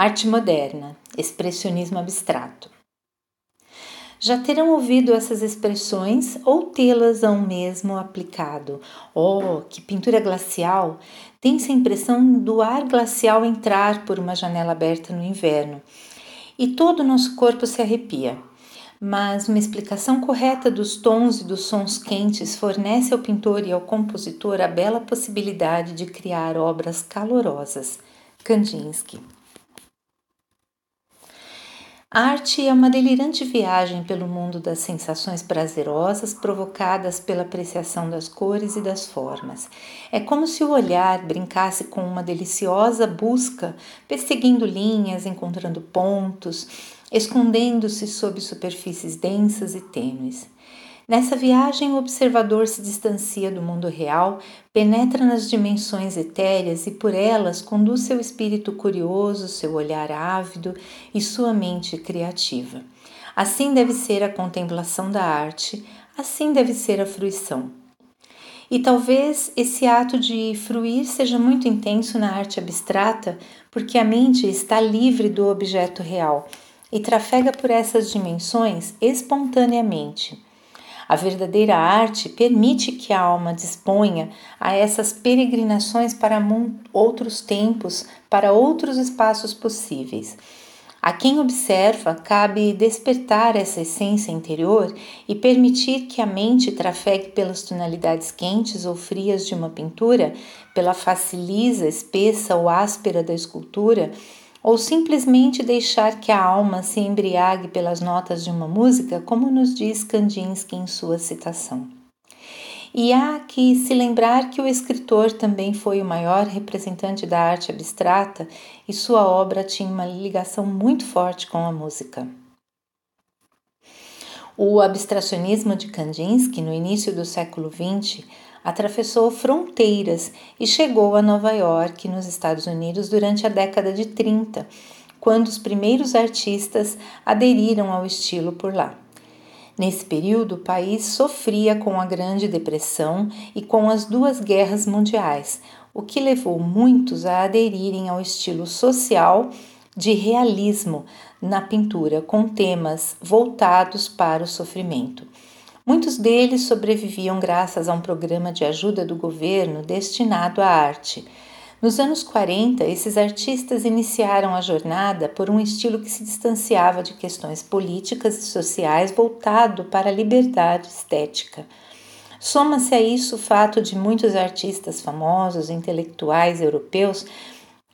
Arte moderna, expressionismo abstrato. Já terão ouvido essas expressões ou tê-las ao mesmo aplicado. Oh, que pintura glacial! Tem-se a impressão do ar glacial entrar por uma janela aberta no inverno e todo o nosso corpo se arrepia. Mas uma explicação correta dos tons e dos sons quentes fornece ao pintor e ao compositor a bela possibilidade de criar obras calorosas. Kandinsky a arte é uma delirante viagem pelo mundo das sensações prazerosas provocadas pela apreciação das cores e das formas. É como se o olhar brincasse com uma deliciosa busca, perseguindo linhas, encontrando pontos, escondendo-se sob superfícies densas e tênues. Nessa viagem, o observador se distancia do mundo real, penetra nas dimensões etéreas e por elas conduz seu espírito curioso, seu olhar ávido e sua mente criativa. Assim deve ser a contemplação da arte, assim deve ser a fruição. E talvez esse ato de fruir seja muito intenso na arte abstrata, porque a mente está livre do objeto real e trafega por essas dimensões espontaneamente. A verdadeira arte permite que a alma disponha a essas peregrinações para outros tempos, para outros espaços possíveis. A quem observa, cabe despertar essa essência interior e permitir que a mente trafegue pelas tonalidades quentes ou frias de uma pintura, pela face lisa, espessa ou áspera da escultura ou simplesmente deixar que a alma se embriague pelas notas de uma música, como nos diz Kandinsky em sua citação. E há que se lembrar que o escritor também foi o maior representante da arte abstrata e sua obra tinha uma ligação muito forte com a música. O abstracionismo de Kandinsky, no início do século XX, atravessou fronteiras e chegou a Nova York, nos Estados Unidos, durante a década de 30, quando os primeiros artistas aderiram ao estilo por lá. Nesse período, o país sofria com a Grande Depressão e com as duas guerras mundiais, o que levou muitos a aderirem ao estilo social de realismo na pintura, com temas voltados para o sofrimento. Muitos deles sobreviviam graças a um programa de ajuda do governo destinado à arte. Nos anos 40, esses artistas iniciaram a jornada por um estilo que se distanciava de questões políticas e sociais voltado para a liberdade estética. Soma-se a isso o fato de muitos artistas famosos, intelectuais europeus,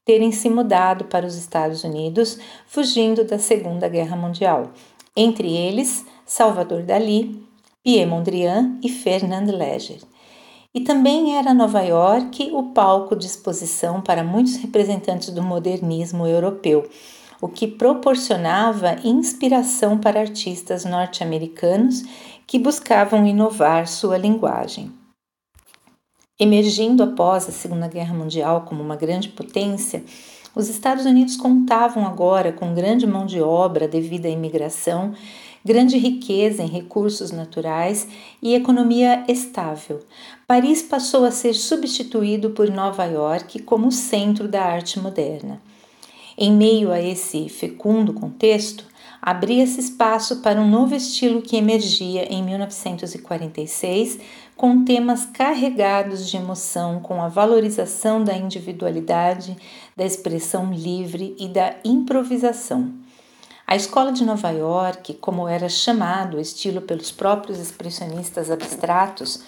terem se mudado para os Estados Unidos, fugindo da Segunda Guerra Mundial. Entre eles, Salvador Dali, Pierre Mondrian e Fernand Léger. E também era Nova York o palco de exposição para muitos representantes do modernismo europeu, o que proporcionava inspiração para artistas norte-americanos que buscavam inovar sua linguagem. Emergindo após a Segunda Guerra Mundial como uma grande potência, os Estados Unidos contavam agora com grande mão de obra devido à imigração grande riqueza em recursos naturais e economia estável. Paris passou a ser substituído por Nova York como centro da arte moderna. Em meio a esse fecundo contexto, abria-se espaço para um novo estilo que emergia em 1946, com temas carregados de emoção, com a valorização da individualidade, da expressão livre e da improvisação. A Escola de Nova York, como era chamado o estilo pelos próprios expressionistas abstratos,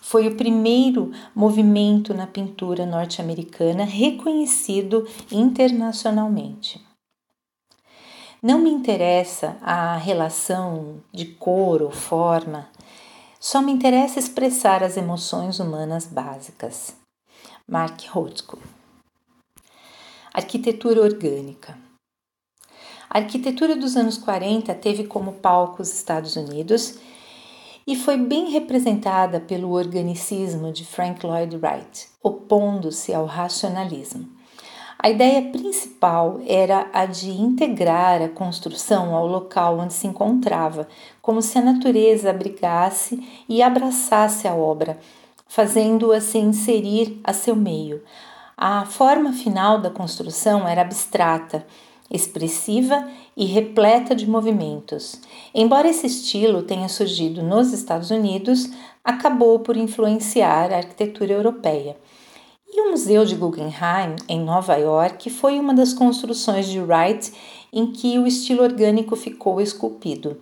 foi o primeiro movimento na pintura norte-americana reconhecido internacionalmente. Não me interessa a relação de cor ou forma, só me interessa expressar as emoções humanas básicas. Mark Rothko Arquitetura orgânica a arquitetura dos anos 40 teve como palco os Estados Unidos e foi bem representada pelo organicismo de Frank Lloyd Wright, opondo-se ao racionalismo. A ideia principal era a de integrar a construção ao local onde se encontrava, como se a natureza abrigasse e abraçasse a obra, fazendo-a se inserir a seu meio. A forma final da construção era abstrata expressiva e repleta de movimentos. Embora esse estilo tenha surgido nos Estados Unidos, acabou por influenciar a arquitetura europeia. E o Museu de Guggenheim, em Nova York, foi uma das construções de Wright em que o estilo orgânico ficou esculpido.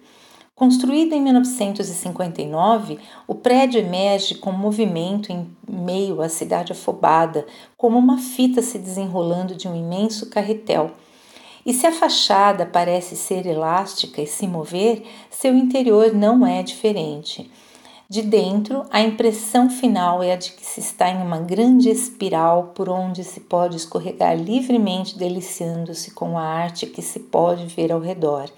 Construído em 1959, o prédio emerge com movimento em meio à cidade afobada, como uma fita se desenrolando de um imenso carretel. E se a fachada parece ser elástica e se mover, seu interior não é diferente. De dentro, a impressão final é a de que se está em uma grande espiral por onde se pode escorregar livremente, deliciando-se com a arte que se pode ver ao redor.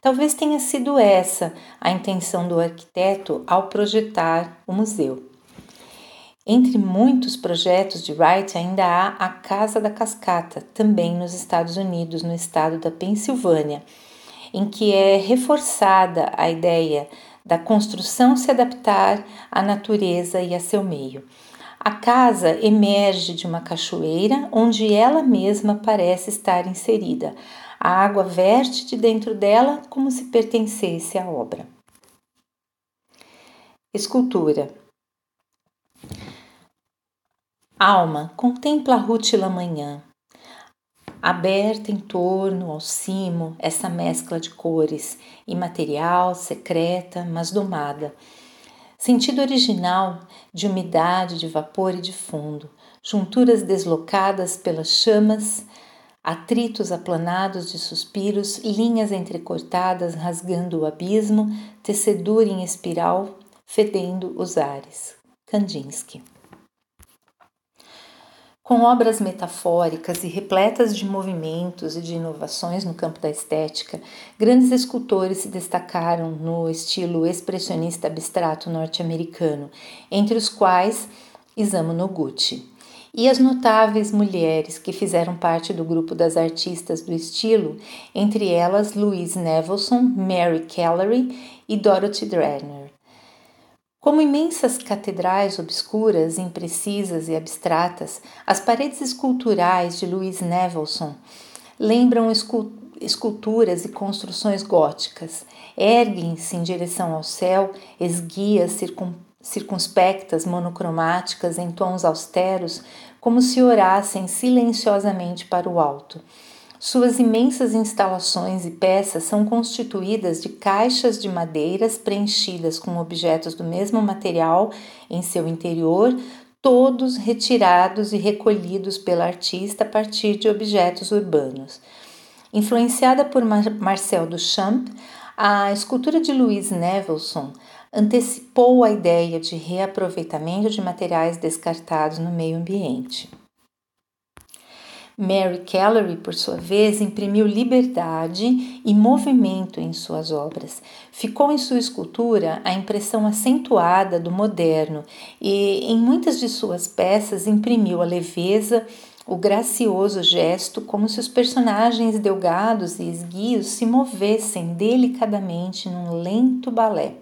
Talvez tenha sido essa a intenção do arquiteto ao projetar o museu. Entre muitos projetos de Wright, ainda há a Casa da Cascata, também nos Estados Unidos, no estado da Pensilvânia, em que é reforçada a ideia da construção se adaptar à natureza e a seu meio. A casa emerge de uma cachoeira onde ela mesma parece estar inserida. A água verte de dentro dela como se pertencesse à obra. Escultura. Alma, contempla a rútila manhã, aberta em torno ao cimo, essa mescla de cores, imaterial, secreta, mas domada. Sentido original de umidade, de vapor e de fundo, junturas deslocadas pelas chamas, atritos aplanados de suspiros, linhas entrecortadas rasgando o abismo, tecedura em espiral, fedendo os ares. Kandinsky. Com obras metafóricas e repletas de movimentos e de inovações no campo da estética, grandes escultores se destacaram no estilo expressionista abstrato norte-americano, entre os quais Isamu Noguchi e as notáveis mulheres que fizeram parte do grupo das artistas do estilo, entre elas Louise Nevelson, Mary Callery e Dorothy Drenner. Como imensas catedrais obscuras, imprecisas e abstratas, as paredes esculturais de Louise Nevelson lembram esculturas e construções góticas. Erguem-se em direção ao céu, esguias circunspectas, monocromáticas, em tons austeros, como se orassem silenciosamente para o alto. Suas imensas instalações e peças são constituídas de caixas de madeiras preenchidas com objetos do mesmo material em seu interior, todos retirados e recolhidos pela artista a partir de objetos urbanos. Influenciada por Marcel Duchamp, a escultura de Louise Nevelson antecipou a ideia de reaproveitamento de materiais descartados no meio ambiente. Mary Callery, por sua vez, imprimiu liberdade e movimento em suas obras. Ficou em sua escultura a impressão acentuada do moderno e, em muitas de suas peças, imprimiu a leveza, o gracioso gesto, como se os personagens delgados e esguios se movessem delicadamente num lento balé.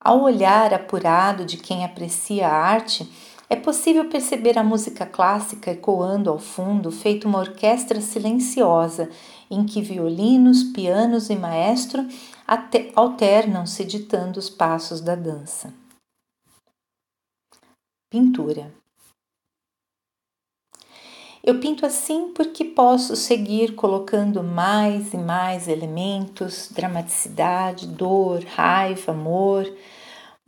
Ao olhar apurado de quem aprecia a arte, é possível perceber a música clássica ecoando ao fundo, feito uma orquestra silenciosa, em que violinos, pianos e maestro alternam-se ditando os passos da dança. Pintura. Eu pinto assim porque posso seguir colocando mais e mais elementos, dramaticidade, dor, raiva, amor,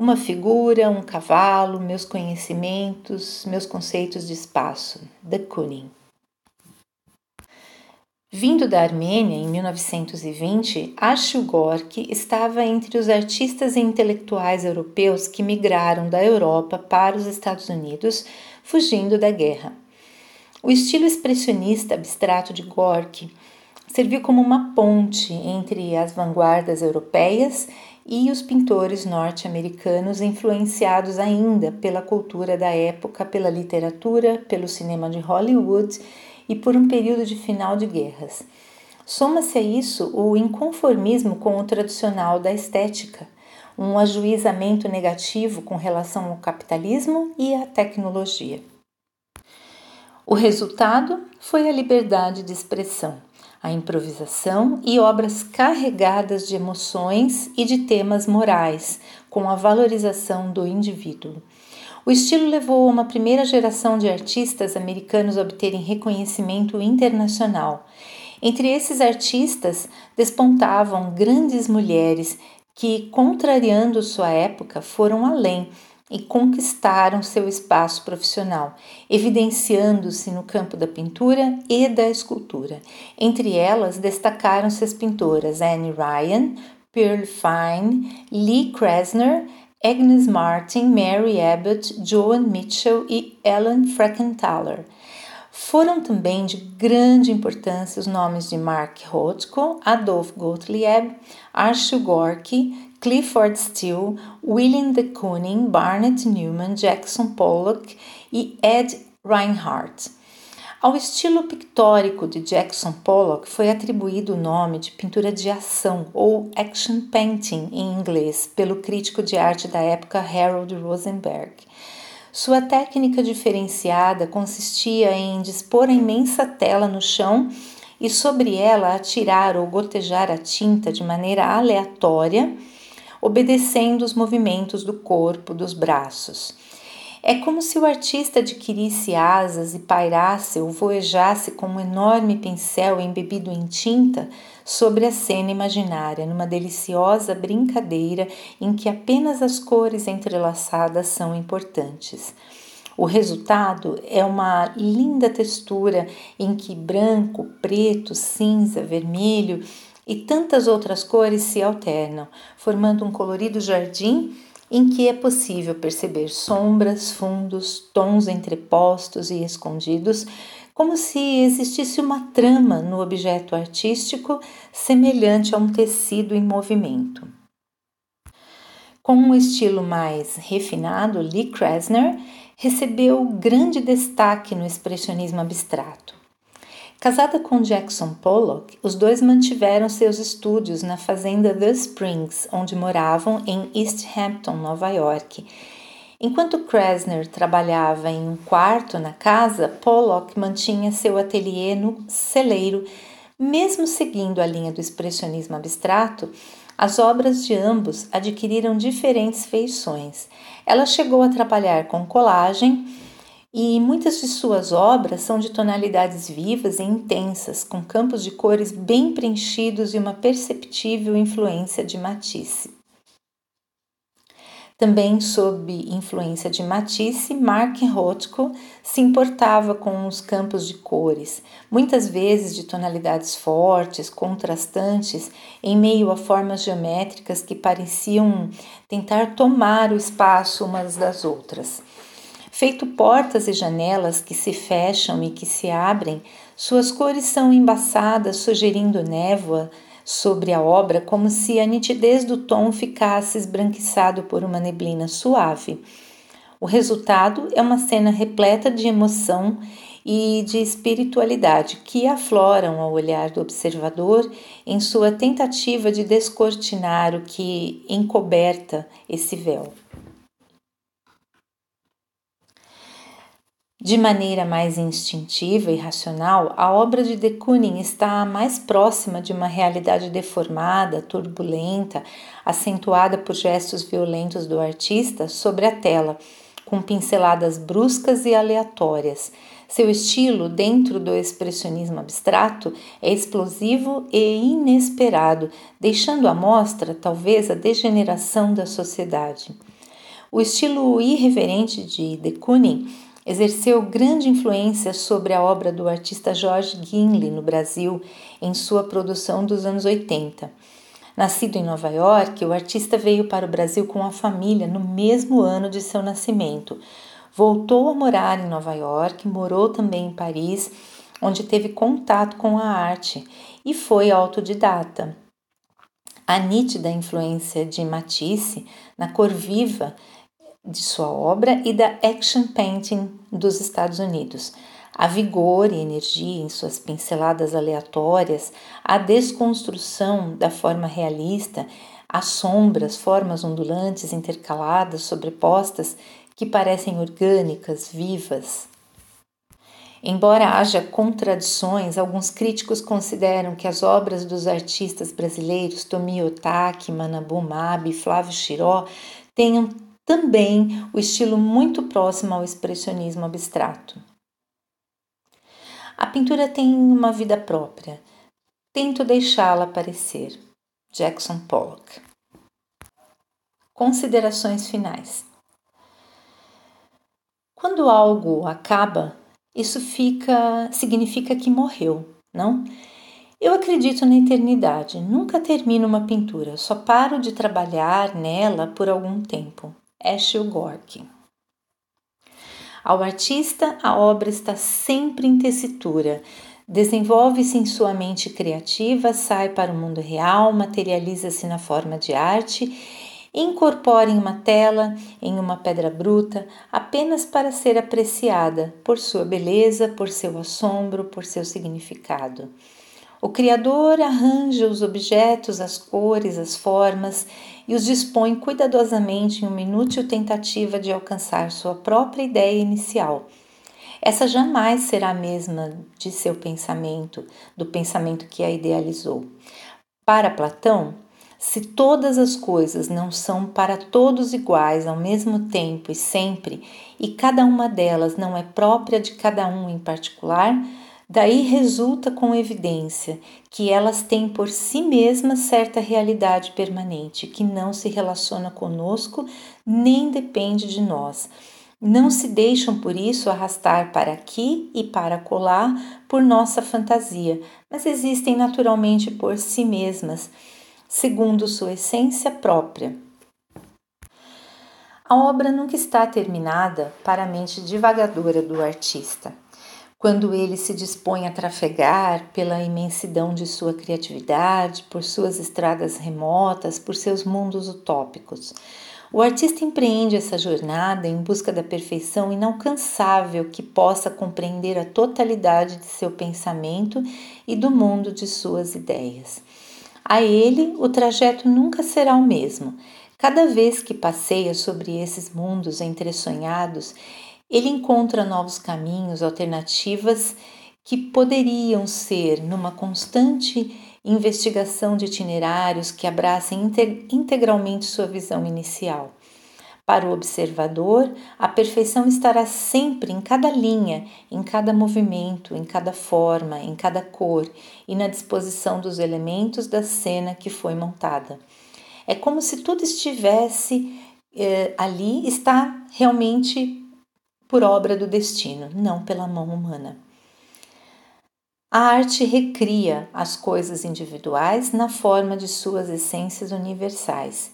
uma figura, um cavalo, meus conhecimentos, meus conceitos de espaço. De Kooning. Vindo da Armênia em 1920, Achil Gorky estava entre os artistas e intelectuais europeus que migraram da Europa para os Estados Unidos, fugindo da guerra. O estilo expressionista abstrato de Gorky serviu como uma ponte entre as vanguardas europeias e os pintores norte-americanos, influenciados ainda pela cultura da época, pela literatura, pelo cinema de Hollywood e por um período de final de guerras. Soma-se a isso o inconformismo com o tradicional da estética, um ajuizamento negativo com relação ao capitalismo e à tecnologia. O resultado foi a liberdade de expressão, a improvisação e obras carregadas de emoções e de temas morais, com a valorização do indivíduo. O estilo levou uma primeira geração de artistas americanos a obterem reconhecimento internacional. Entre esses artistas despontavam grandes mulheres que, contrariando sua época, foram além e conquistaram seu espaço profissional, evidenciando-se no campo da pintura e da escultura. Entre elas destacaram-se as pintoras Anne Ryan, Pearl Fine, Lee Krasner, Agnes Martin, Mary Abbott, Joan Mitchell e Ellen Frankenthaler. Foram também de grande importância os nomes de Mark Rothko, Adolf Gottlieb, Archie Gorky, Clifford Steele, William de Kooning, Barnett Newman, Jackson Pollock e Ed Reinhardt. Ao estilo pictórico de Jackson Pollock foi atribuído o nome de pintura de ação ou action painting em inglês pelo crítico de arte da época Harold Rosenberg. Sua técnica diferenciada consistia em dispor a imensa tela no chão e sobre ela atirar ou gotejar a tinta de maneira aleatória, obedecendo os movimentos do corpo, dos braços. É como se o artista adquirisse asas e pairasse ou voejasse com um enorme pincel embebido em tinta sobre a cena imaginária, numa deliciosa brincadeira em que apenas as cores entrelaçadas são importantes. O resultado é uma linda textura em que branco, preto, cinza, vermelho e tantas outras cores se alternam, formando um colorido jardim em que é possível perceber sombras, fundos, tons entrepostos e escondidos, como se existisse uma trama no objeto artístico semelhante a um tecido em movimento. Com um estilo mais refinado, Lee Krasner recebeu grande destaque no expressionismo abstrato. Casada com Jackson Pollock, os dois mantiveram seus estúdios na fazenda The Springs, onde moravam em East Hampton, Nova York. Enquanto Krasner trabalhava em um quarto na casa, Pollock mantinha seu ateliê no celeiro. Mesmo seguindo a linha do expressionismo abstrato, as obras de ambos adquiriram diferentes feições. Ela chegou a trabalhar com colagem e muitas de suas obras são de tonalidades vivas e intensas, com campos de cores bem preenchidos e uma perceptível influência de Matisse. Também sob influência de Matisse, Mark Rothko se importava com os campos de cores, muitas vezes de tonalidades fortes, contrastantes, em meio a formas geométricas que pareciam tentar tomar o espaço umas das outras. Feito portas e janelas que se fecham e que se abrem, suas cores são embaçadas, sugerindo névoa sobre a obra, como se a nitidez do tom ficasse esbranquiçado por uma neblina suave. O resultado é uma cena repleta de emoção e de espiritualidade que afloram ao olhar do observador em sua tentativa de descortinar o que encoberta esse véu. De maneira mais instintiva e racional, a obra de de Kooning está mais próxima de uma realidade deformada, turbulenta, acentuada por gestos violentos do artista sobre a tela, com pinceladas bruscas e aleatórias. Seu estilo, dentro do expressionismo abstrato, é explosivo e inesperado, deixando à mostra talvez a degeneração da sociedade. O estilo irreverente de de Kooning exerceu grande influência sobre a obra do artista George Ginley no Brasil em sua produção dos anos 80. Nascido em Nova York, o artista veio para o Brasil com a família no mesmo ano de seu nascimento. Voltou a morar em Nova York, morou também em Paris, onde teve contato com a arte e foi autodidata. A nítida influência de Matisse na cor viva de sua obra e da action painting dos Estados Unidos. A vigor e energia em suas pinceladas aleatórias, a desconstrução da forma realista, as sombras, formas ondulantes intercaladas, sobrepostas, que parecem orgânicas, vivas. Embora haja contradições, alguns críticos consideram que as obras dos artistas brasileiros Tomio Otaki, Manabu Mabe e Flávio Chiró tenham também o estilo muito próximo ao expressionismo abstrato. A pintura tem uma vida própria. Tento deixá-la aparecer. Jackson Pollock. Considerações finais. Quando algo acaba, isso fica significa que morreu, não? Eu acredito na eternidade. Nunca termino uma pintura, só paro de trabalhar nela por algum tempo. Ashel Gorky. Ao artista, a obra está sempre em tessitura. Desenvolve-se em sua mente criativa, sai para o mundo real, materializa-se na forma de arte incorpora em uma tela, em uma pedra bruta, apenas para ser apreciada por sua beleza, por seu assombro, por seu significado. O Criador arranja os objetos, as cores, as formas e os dispõe cuidadosamente em uma inútil tentativa de alcançar sua própria ideia inicial. Essa jamais será a mesma de seu pensamento, do pensamento que a idealizou. Para Platão, se todas as coisas não são para todos iguais ao mesmo tempo e sempre, e cada uma delas não é própria de cada um em particular, daí resulta com evidência que elas têm por si mesmas certa realidade permanente, que não se relaciona conosco nem depende de nós. Não se deixam por isso arrastar para aqui e para colar por nossa fantasia, mas existem naturalmente por si mesmas segundo sua essência própria. A obra nunca está terminada para a mente divagadora do artista. Quando ele se dispõe a trafegar pela imensidão de sua criatividade, por suas estradas remotas, por seus mundos utópicos, o artista empreende essa jornada em busca da perfeição inalcançável que possa compreender a totalidade de seu pensamento e do mundo de suas ideias. A ele, o trajeto nunca será o mesmo. Cada vez que passeia sobre esses mundos entresonhados, ele encontra novos caminhos, alternativas que poderiam ser numa constante investigação de itinerários que abracem integralmente sua visão inicial. Para o observador, a perfeição estará sempre em cada linha, em cada movimento, em cada forma, em cada cor e na disposição dos elementos da cena que foi montada. É como se tudo estivesse eh, ali, está realmente por obra do destino, não pela mão humana. A arte recria as coisas individuais na forma de suas essências universais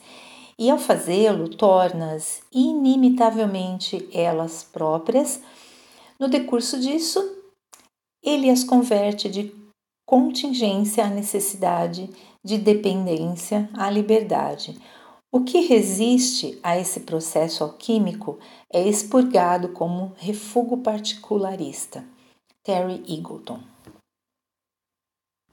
e ao fazê-lo torna-as inimitavelmente elas próprias. No decurso disso, ele as converte de contingência à necessidade, de dependência à liberdade. O que resiste a esse processo alquímico é expurgado como refúgio particularista. Terry Eagleton